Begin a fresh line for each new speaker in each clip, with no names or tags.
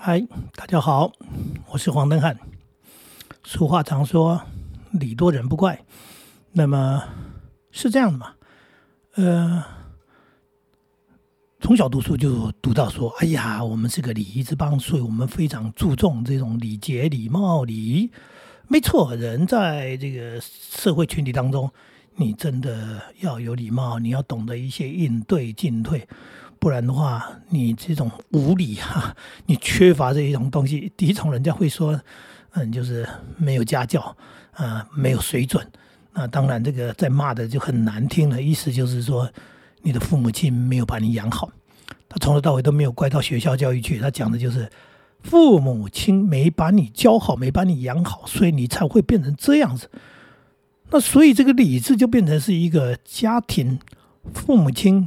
嗨，大家好，我是黄登汉。俗话常说“礼多人不怪”，那么是这样的嘛？呃，从小读书就读到说：“哎呀，我们是个礼仪之邦，所以我们非常注重这种礼节、礼貌、礼仪。”没错，人在这个社会群体当中，你真的要有礼貌，你要懂得一些应对进退。不然的话，你这种无理哈，你缺乏这一种东西，第一种人家会说，嗯，就是没有家教啊，没有水准。那当然，这个在骂的就很难听了，意思就是说，你的父母亲没有把你养好，他从头到尾都没有怪到学校教育去，他讲的就是父母亲没把你教好，没把你养好，所以你才会变成这样子。那所以这个理智就变成是一个家庭父母亲。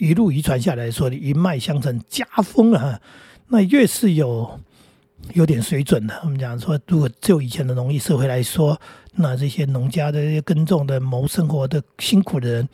一路遗传下来说一脉相承，家风啊，那越是有有点水准的。我们讲说，如果就以前的农业社会来说，那这些农家的耕种的谋生活的辛苦的人，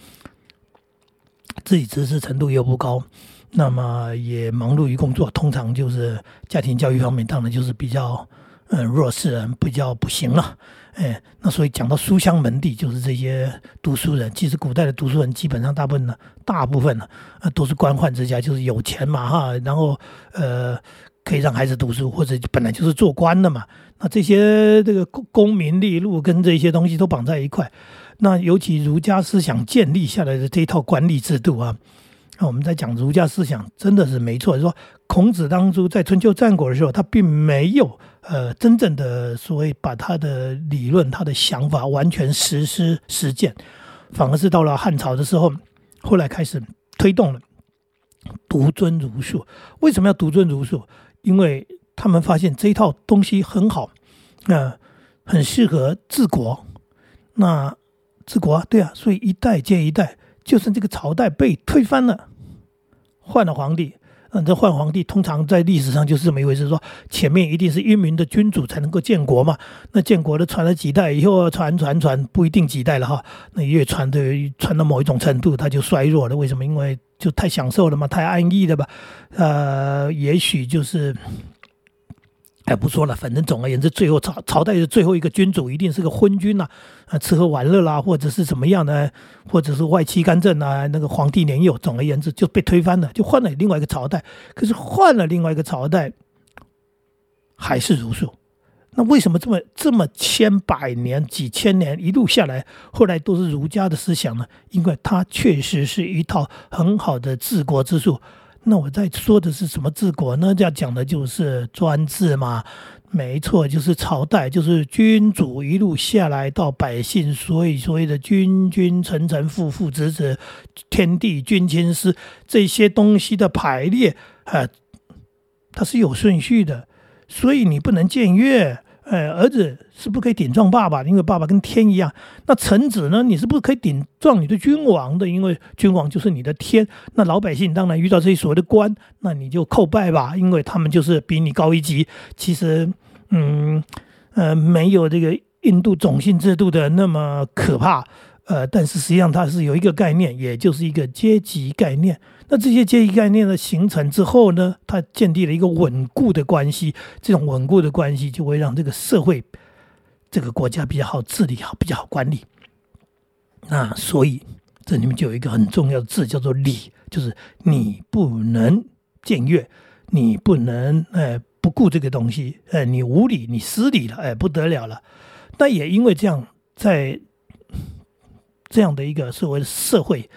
自己知识程度又不高，那么也忙碌于工作，通常就是家庭教育方面，当然就是比较嗯弱势人，比较不行了。哎，那所以讲到书香门第，就是这些读书人。其实古代的读书人基本上大部分呢，大部分呢，呃，都是官宦之家，就是有钱嘛哈，然后呃，可以让孩子读书，或者本来就是做官的嘛。那这些这个功功名利禄跟这些东西都绑在一块。那尤其儒家思想建立下来的这一套管理制度啊。那我们在讲儒家思想，真的是没错。说孔子当初在春秋战国的时候，他并没有呃真正的所谓把他的理论、他的想法完全实施实践，反而是到了汉朝的时候，后来开始推动了独尊儒术。为什么要独尊儒术？因为他们发现这一套东西很好，那很适合治国。那治国啊，对啊，所以一代接一代。就算这个朝代被推翻了，换了皇帝，嗯，这换皇帝通常在历史上就是这么一回事，说前面一定是英明的君主才能够建国嘛。那建国的传了几代以后，传传传不一定几代了哈。那越传的传到某一种程度，他就衰弱了。为什么？因为就太享受了嘛，太安逸了吧？呃，也许就是。哎，不说了，反正总而言之，最后朝朝代的最后一个君主一定是个昏君呐，啊，吃喝玩乐啦，或者是怎么样呢？或者是外戚干政啊，那个皇帝年幼，总而言之就被推翻了，就换了另外一个朝代。可是换了另外一个朝代，还是儒术。那为什么这么这么千百年、几千年一路下来，后来都是儒家的思想呢？因为它确实是一套很好的治国之术。那我在说的是什么治国呢？要讲的就是专制嘛，没错，就是朝代，就是君主一路下来到百姓，所以所谓的君君臣臣父父子子，天地君亲师这些东西的排列啊，它是有顺序的，所以你不能僭越。哎，儿子是不可以顶撞爸爸，因为爸爸跟天一样。那臣子呢？你是不可以顶撞你的君王的，因为君王就是你的天。那老百姓当然遇到这些所谓的官，那你就叩拜吧，因为他们就是比你高一级。其实，嗯，呃，没有这个印度种姓制度的那么可怕。呃，但是实际上它是有一个概念，也就是一个阶级概念。那这些阶级概念的形成之后呢，它建立了一个稳固的关系。这种稳固的关系就会让这个社会、这个国家比较好治理，好比较好管理。那所以这里面就有一个很重要的字，叫做“礼”，就是你不能僭越，你不能哎不顾这个东西，哎你无礼，你失礼了，哎不得了了。那也因为这样，在这样的一个所谓的社会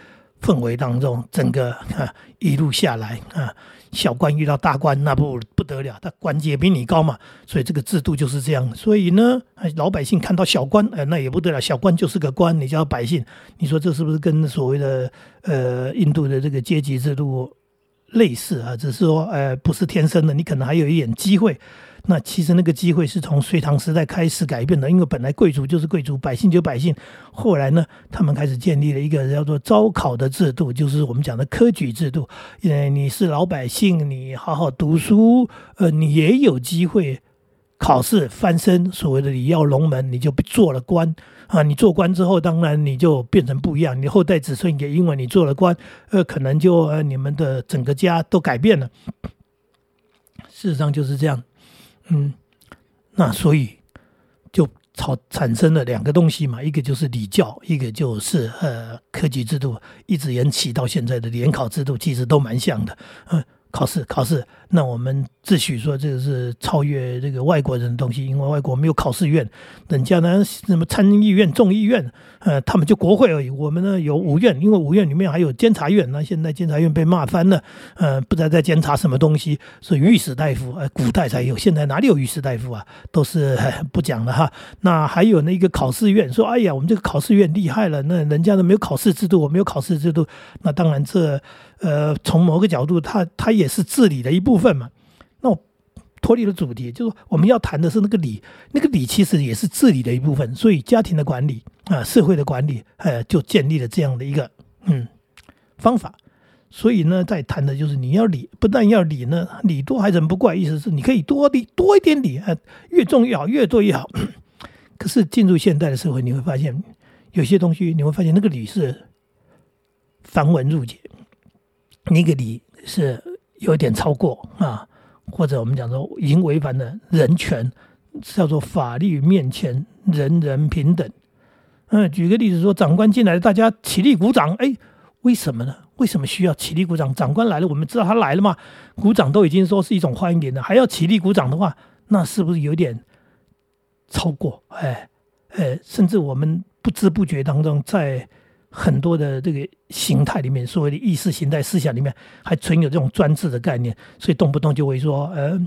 氛围当中，整个啊一路下来啊，小官遇到大官那不不得了，他官阶比你高嘛，所以这个制度就是这样。所以呢，老百姓看到小官，呃，那也不得了，小官就是个官，你叫百姓，你说这是不是跟所谓的呃印度的这个阶级制度类似啊？只是说，呃，不是天生的，你可能还有一点机会。那其实那个机会是从隋唐时代开始改变的，因为本来贵族就是贵族，百姓就百姓。后来呢，他们开始建立了一个叫做招考的制度，就是我们讲的科举制度。呃，你是老百姓，你好好读书，呃，你也有机会考试翻身。所谓的你要龙门，你就做了官啊。你做官之后，当然你就变成不一样，你后代子孙也因为你做了官，呃，可能就呃你们的整个家都改变了。事实上就是这样。嗯，那所以就产产生了两个东西嘛，一个就是礼教，一个就是呃科举制度，一直延起到现在的联考制度，其实都蛮像的。嗯，考试考试。那我们自诩说这个是超越这个外国人的东西，因为外国没有考试院，人家呢什么参议院、众议院，呃，他们就国会而已。我们呢有五院，因为五院里面还有监察院。那现在监察院被骂翻了，呃，不知道在监察什么东西，是御史大夫，呃，古代才有，现在哪里有御史大夫啊？都是不讲了哈。那还有那个考试院，说哎呀，我们这个考试院厉害了，那人家都没有考试制度，我没有考试制度，那当然这呃从某个角度，他他也是治理的一部分。份嘛，那我脱离了主题，就是我们要谈的是那个理，那个理其实也是治理的一部分。所以家庭的管理啊，社会的管理，呃，就建立了这样的一个嗯方法。所以呢，在谈的就是你要理，不但要理呢，理多还人不怪，意思是你可以多理多一点理啊，越重越好，越多越好。可是进入现代的社会，你会发现有些东西，你会发现那个理是繁文缛节，那个理是。有一点超过啊，或者我们讲说已经违反了人权，叫做法律面前人人平等。嗯，举个例子说，长官进来，大家起立鼓掌，哎，为什么呢？为什么需要起立鼓掌？长官来了，我们知道他来了嘛，鼓掌都已经说是一种欢迎的，还要起立鼓掌的话，那是不是有点超过？哎，哎，甚至我们不知不觉当中在。很多的这个形态里面，所谓的意识形态思想里面，还存有这种专制的概念，所以动不动就会说，呃，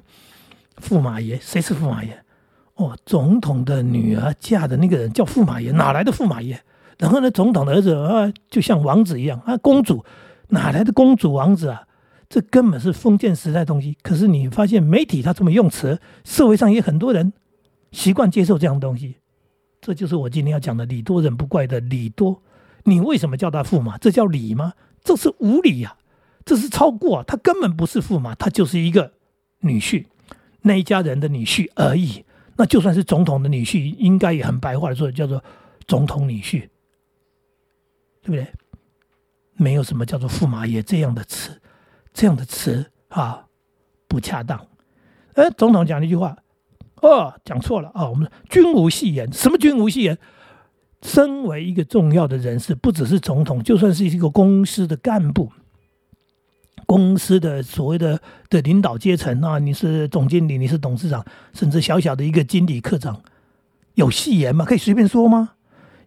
驸马爷，谁是驸马爷？哦，总统的女儿嫁的那个人叫驸马爷，哪来的驸马爷？然后呢，总统的儿子啊，就像王子一样啊，公主哪来的公主王子啊？这根本是封建时代东西。可是你发现媒体他这么用词，社会上也很多人习惯接受这样东西，这就是我今天要讲的“礼多人不怪”的礼多。你为什么叫他驸马？这叫礼吗？这是无礼呀！这是超过，他根本不是驸马，他就是一个女婿，那一家人的女婿而已。那就算是总统的女婿，应该也很白话的说，叫做总统女婿，对不对？没有什么叫做驸马爷这样的词，这样的词啊不恰当。哎，总统讲了一句话，哦，讲错了啊！我们君无戏言，什么君无戏言？身为一个重要的人士，不只是总统，就算是一个公司的干部，公司的所谓的的领导阶层啊，你是总经理，你是董事长，甚至小小的一个经理、科长，有戏言吗？可以随便说吗？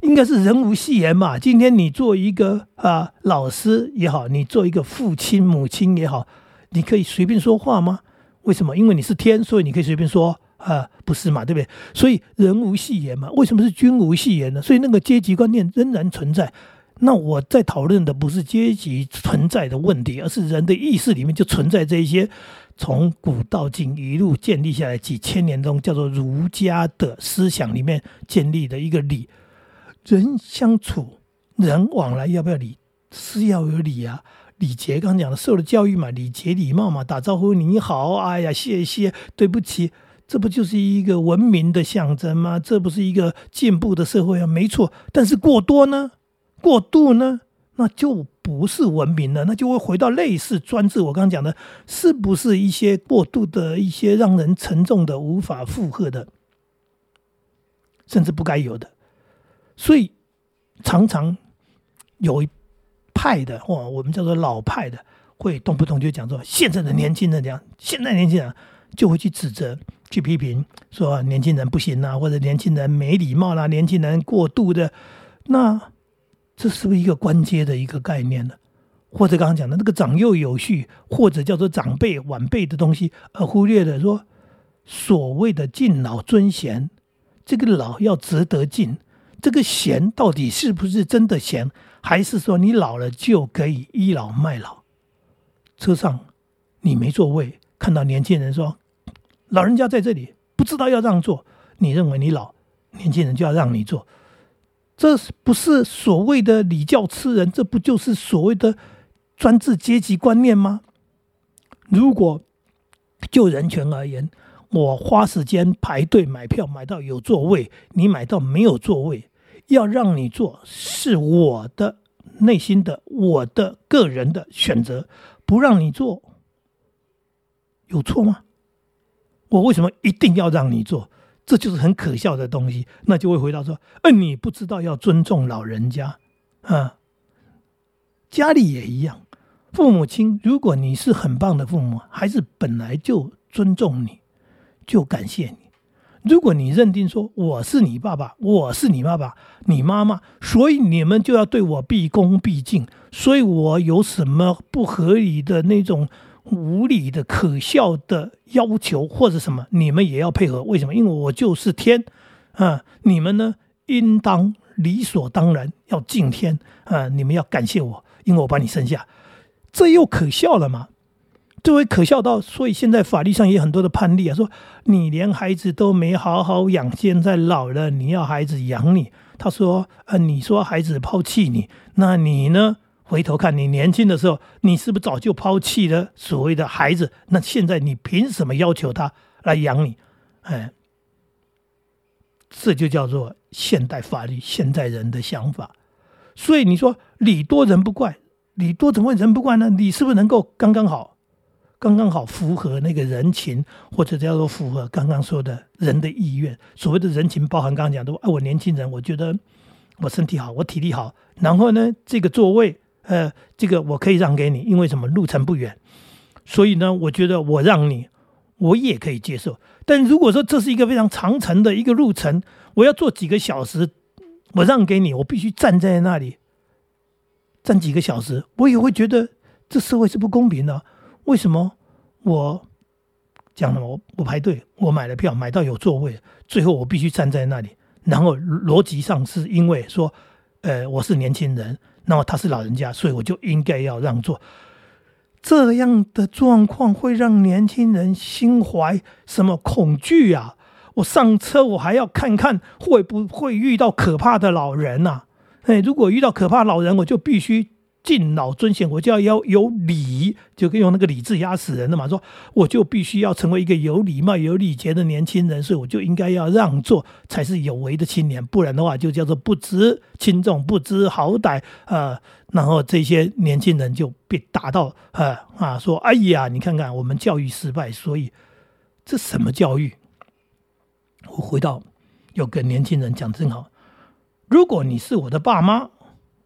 应该是人无戏言嘛。今天你做一个啊老师也好，你做一个父亲、母亲也好，你可以随便说话吗？为什么？因为你是天，所以你可以随便说。啊，不是嘛，对不对？所以人无戏言嘛，为什么是君无戏言呢？所以那个阶级观念仍然存在。那我在讨论的不是阶级存在的问题，而是人的意识里面就存在这一些从古到今一路建立下来几千年中叫做儒家的思想里面建立的一个礼。人相处，人往来要不要礼？是要有礼啊，礼节。刚刚讲的受了教育嘛，礼节礼貌嘛，打招呼你好，哎呀，谢谢，对不起。这不就是一个文明的象征吗？这不是一个进步的社会啊？没错，但是过多呢？过度呢？那就不是文明了，那就会回到类似专制。我刚刚讲的，是不是一些过度的一些让人沉重的、无法负荷的，甚至不该有的？所以常常有一派的，或我们叫做老派的，会动不动就讲说，现在的年轻人这样，现在年轻人就会去指责。去批评说年轻人不行啊，或者年轻人没礼貌啦，年轻人过度的，那这是不是一个关阶的一个概念呢？或者刚刚讲的那个长幼有序，或者叫做长辈晚辈的东西，而忽略了说所谓的敬老尊贤，这个老要值得敬，这个贤到底是不是真的贤，还是说你老了就可以倚老卖老？车上你没座位，看到年轻人说。老人家在这里不知道要让座，你认为你老，年轻人就要让你坐，这不是所谓的礼教吃人？这不就是所谓的专制阶级观念吗？如果就人权而言，我花时间排队买票买到有座位，你买到没有座位，要让你坐是我的内心的我的个人的选择，不让你坐有错吗？我为什么一定要让你做？这就是很可笑的东西。那就会回答说：，嗯，你不知道要尊重老人家啊。家里也一样，父母亲，如果你是很棒的父母，孩子本来就尊重你，就感谢你。如果你认定说我是你爸爸，我是你爸爸，你妈妈，所以你们就要对我毕恭毕敬，所以我有什么不合理的那种无理的可笑的要求或者什么，你们也要配合。为什么？因为我就是天啊！你们呢，应当理所当然要敬天啊！你们要感谢我，因为我把你生下，这又可笑了吗？这会可笑到，所以现在法律上也很多的判例啊，说你连孩子都没好好养，现在老了你要孩子养你。他说，呃，你说孩子抛弃你，那你呢？回头看你年轻的时候，你是不是早就抛弃了所谓的孩子？那现在你凭什么要求他来养你？哎，这就叫做现代法律、现代人的想法。所以你说礼多人不怪，礼多怎么会人不怪呢？你是不是能够刚刚好？刚刚好符合那个人情，或者叫做符合刚刚说的人的意愿。所谓的人情，包含刚刚讲的，哎，我年轻人，我觉得我身体好，我体力好，然后呢，这个座位，呃，这个我可以让给你，因为什么？路程不远，所以呢，我觉得我让你，我也可以接受。但如果说这是一个非常长程的一个路程，我要坐几个小时，我让给你，我必须站在那里站几个小时，我也会觉得这社会是不公平的。为什么我讲了我我排队，我买了票，买到有座位，最后我必须站在那里。然后逻辑上是因为说，呃，我是年轻人，那么他是老人家，所以我就应该要让座。这样的状况会让年轻人心怀什么恐惧啊？我上车我还要看看会不会遇到可怕的老人呐？哎，如果遇到可怕老人，我就必须。敬老尊贤，我就要要有礼，就可以用那个礼字压死人的嘛。说我就必须要成为一个有礼貌、有礼节的年轻人，所以我就应该要让座，才是有为的青年。不然的话，就叫做不知轻重、不知好歹啊。然后这些年轻人就被打到啊啊，说哎呀，你看看我们教育失败，所以这什么教育？我回到有个年轻人讲正好，如果你是我的爸妈，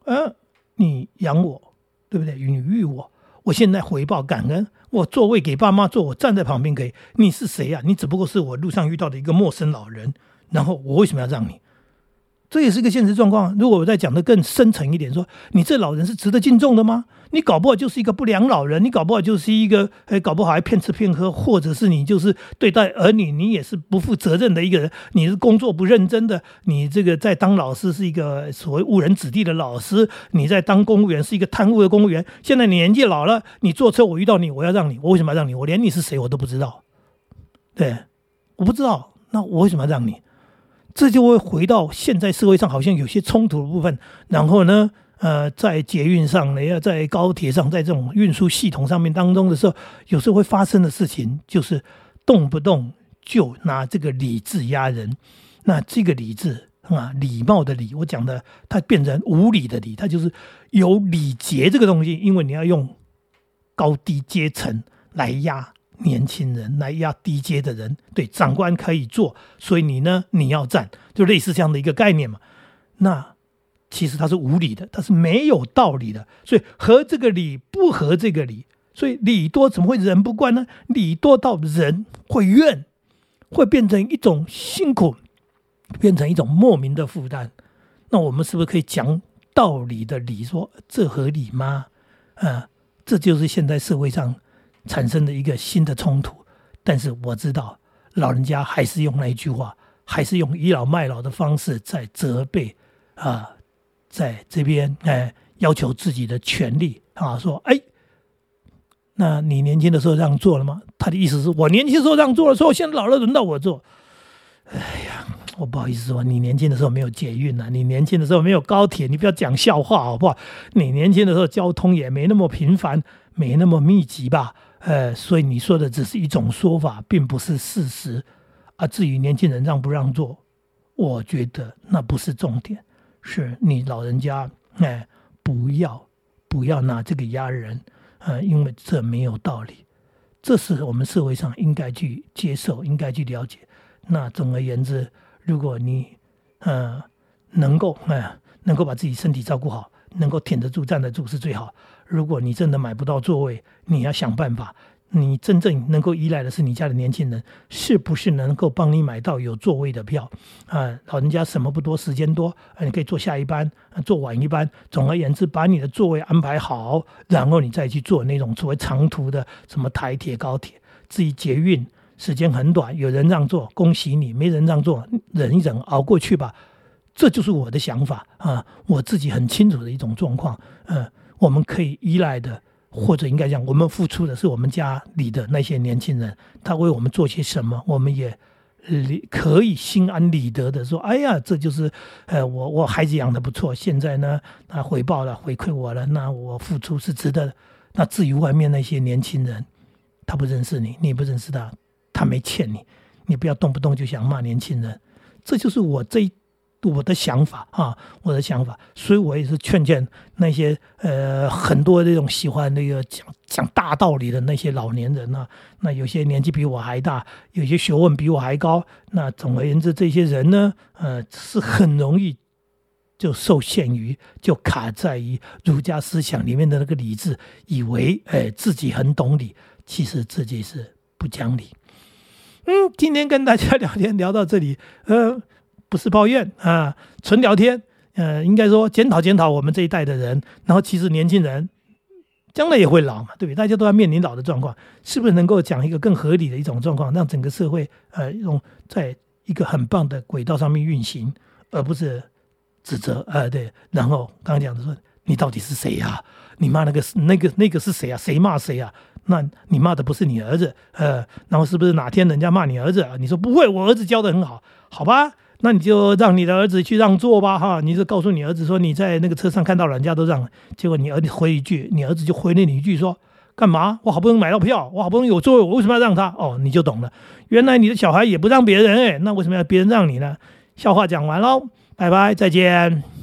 嗯。你养我，对不对？你育我，我现在回报感恩。我座位给爸妈坐，我站在旁边给。你是谁呀？你只不过是我路上遇到的一个陌生老人。然后我为什么要让你？这也是个现实状况。如果我再讲的更深层一点，说你这老人是值得敬重的吗？你搞不好就是一个不良老人，你搞不好就是一个，哎，搞不好还骗吃骗喝，或者是你就是对待儿女，你也是不负责任的一个人，你是工作不认真的，你这个在当老师是一个所谓误人子弟的老师，你在当公务员是一个贪污的公务员。现在你年纪老了，你坐车我遇到你，我要让你，我为什么要让你？我连你是谁我都不知道，对，我不知道，那我为什么要让你？这就会回到现在社会上好像有些冲突的部分，然后呢，呃，在捷运上呢，要在高铁上，在这种运输系统上面当中的时候，有时候会发生的事情就是动不动就拿这个理智压人。那这个理智啊，礼貌的礼，我讲的它变成无理的礼，它就是有礼节这个东西，因为你要用高低阶层来压。年轻人来压低阶的人，对长官可以做，所以你呢，你要站，就类似这样的一个概念嘛。那其实它是无理的，它是没有道理的。所以合这个理，不合这个理，所以理多怎么会人不惯呢？理多到人会怨，会变成一种辛苦，变成一种莫名的负担。那我们是不是可以讲道理的理，说这合理吗？啊，这就是现在社会上。产生的一个新的冲突，但是我知道老人家还是用那一句话，还是用倚老卖老的方式在责备啊，在这边哎要求自己的权利啊，说哎，那你年轻的时候让座了吗？他的意思是我年轻的时候让座了，说现在老了轮到我坐。哎呀，我不好意思说，你年轻的时候没有捷运呐，你年轻的时候没有高铁，你不要讲笑话好不好？你年轻的时候交通也没那么频繁，没那么密集吧？呃，所以你说的只是一种说法，并不是事实。啊，至于年轻人让不让座，我觉得那不是重点，是你老人家哎，不要不要拿这个压人，呃，因为这没有道理，这是我们社会上应该去接受、应该去了解。那总而言之，如果你呃能够呃能够把自己身体照顾好，能够挺得住、站得住是最好。如果你真的买不到座位，你要想办法。你真正能够依赖的是你家的年轻人，是不是能够帮你买到有座位的票？啊，老人家什么不多，时间多，你可以坐下一班，坐晚一班。总而言之，把你的座位安排好，然后你再去坐那种所谓长途的什么台铁、高铁。至于捷运，时间很短，有人让座，恭喜你；没人让座，忍一忍，熬过去吧。这就是我的想法啊，我自己很清楚的一种状况。嗯，我们可以依赖的。或者应该讲，我们付出的是我们家里的那些年轻人，他为我们做些什么，我们也理可以心安理得的说：“哎呀，这就是呃，我我孩子养的不错，现在呢，他回报了，回馈我了，那我付出是值得的。”那至于外面那些年轻人，他不认识你，你不认识他，他没欠你，你不要动不动就想骂年轻人。这就是我这。我的想法啊，我的想法，所以我也是劝劝那些呃很多这种喜欢那个讲讲大道理的那些老年人啊，那有些年纪比我还大，有些学问比我还高，那总而言之，这些人呢，呃，是很容易就受限于，就卡在于儒家思想里面的那个理智，以为哎自己很懂理，其实自己是不讲理。嗯，今天跟大家聊天聊到这里，呃。不是抱怨啊，纯聊天。呃，应该说检讨检讨我们这一代的人。然后，其实年轻人将来也会老嘛，对不对？大家都要面临老的状况，是不是能够讲一个更合理的一种状况，让整个社会呃用在一个很棒的轨道上面运行，而不是指责呃？对。然后刚刚讲的说，你到底是谁呀？你骂那个那个那个是谁啊？谁骂谁啊？那你骂的不是你儿子？呃，然后是不是哪天人家骂你儿子啊？你说不会，我儿子教的很好，好吧？那你就让你的儿子去让座吧，哈！你就告诉你儿子说你在那个车上看到人家都让了，结果你儿子回一句，你儿子就回了你一句说干嘛？我好不容易买到票，我好不容易有座位，我为什么要让他？哦，你就懂了，原来你的小孩也不让别人，哎，那为什么要别人让你呢？笑话讲完喽，拜拜，再见。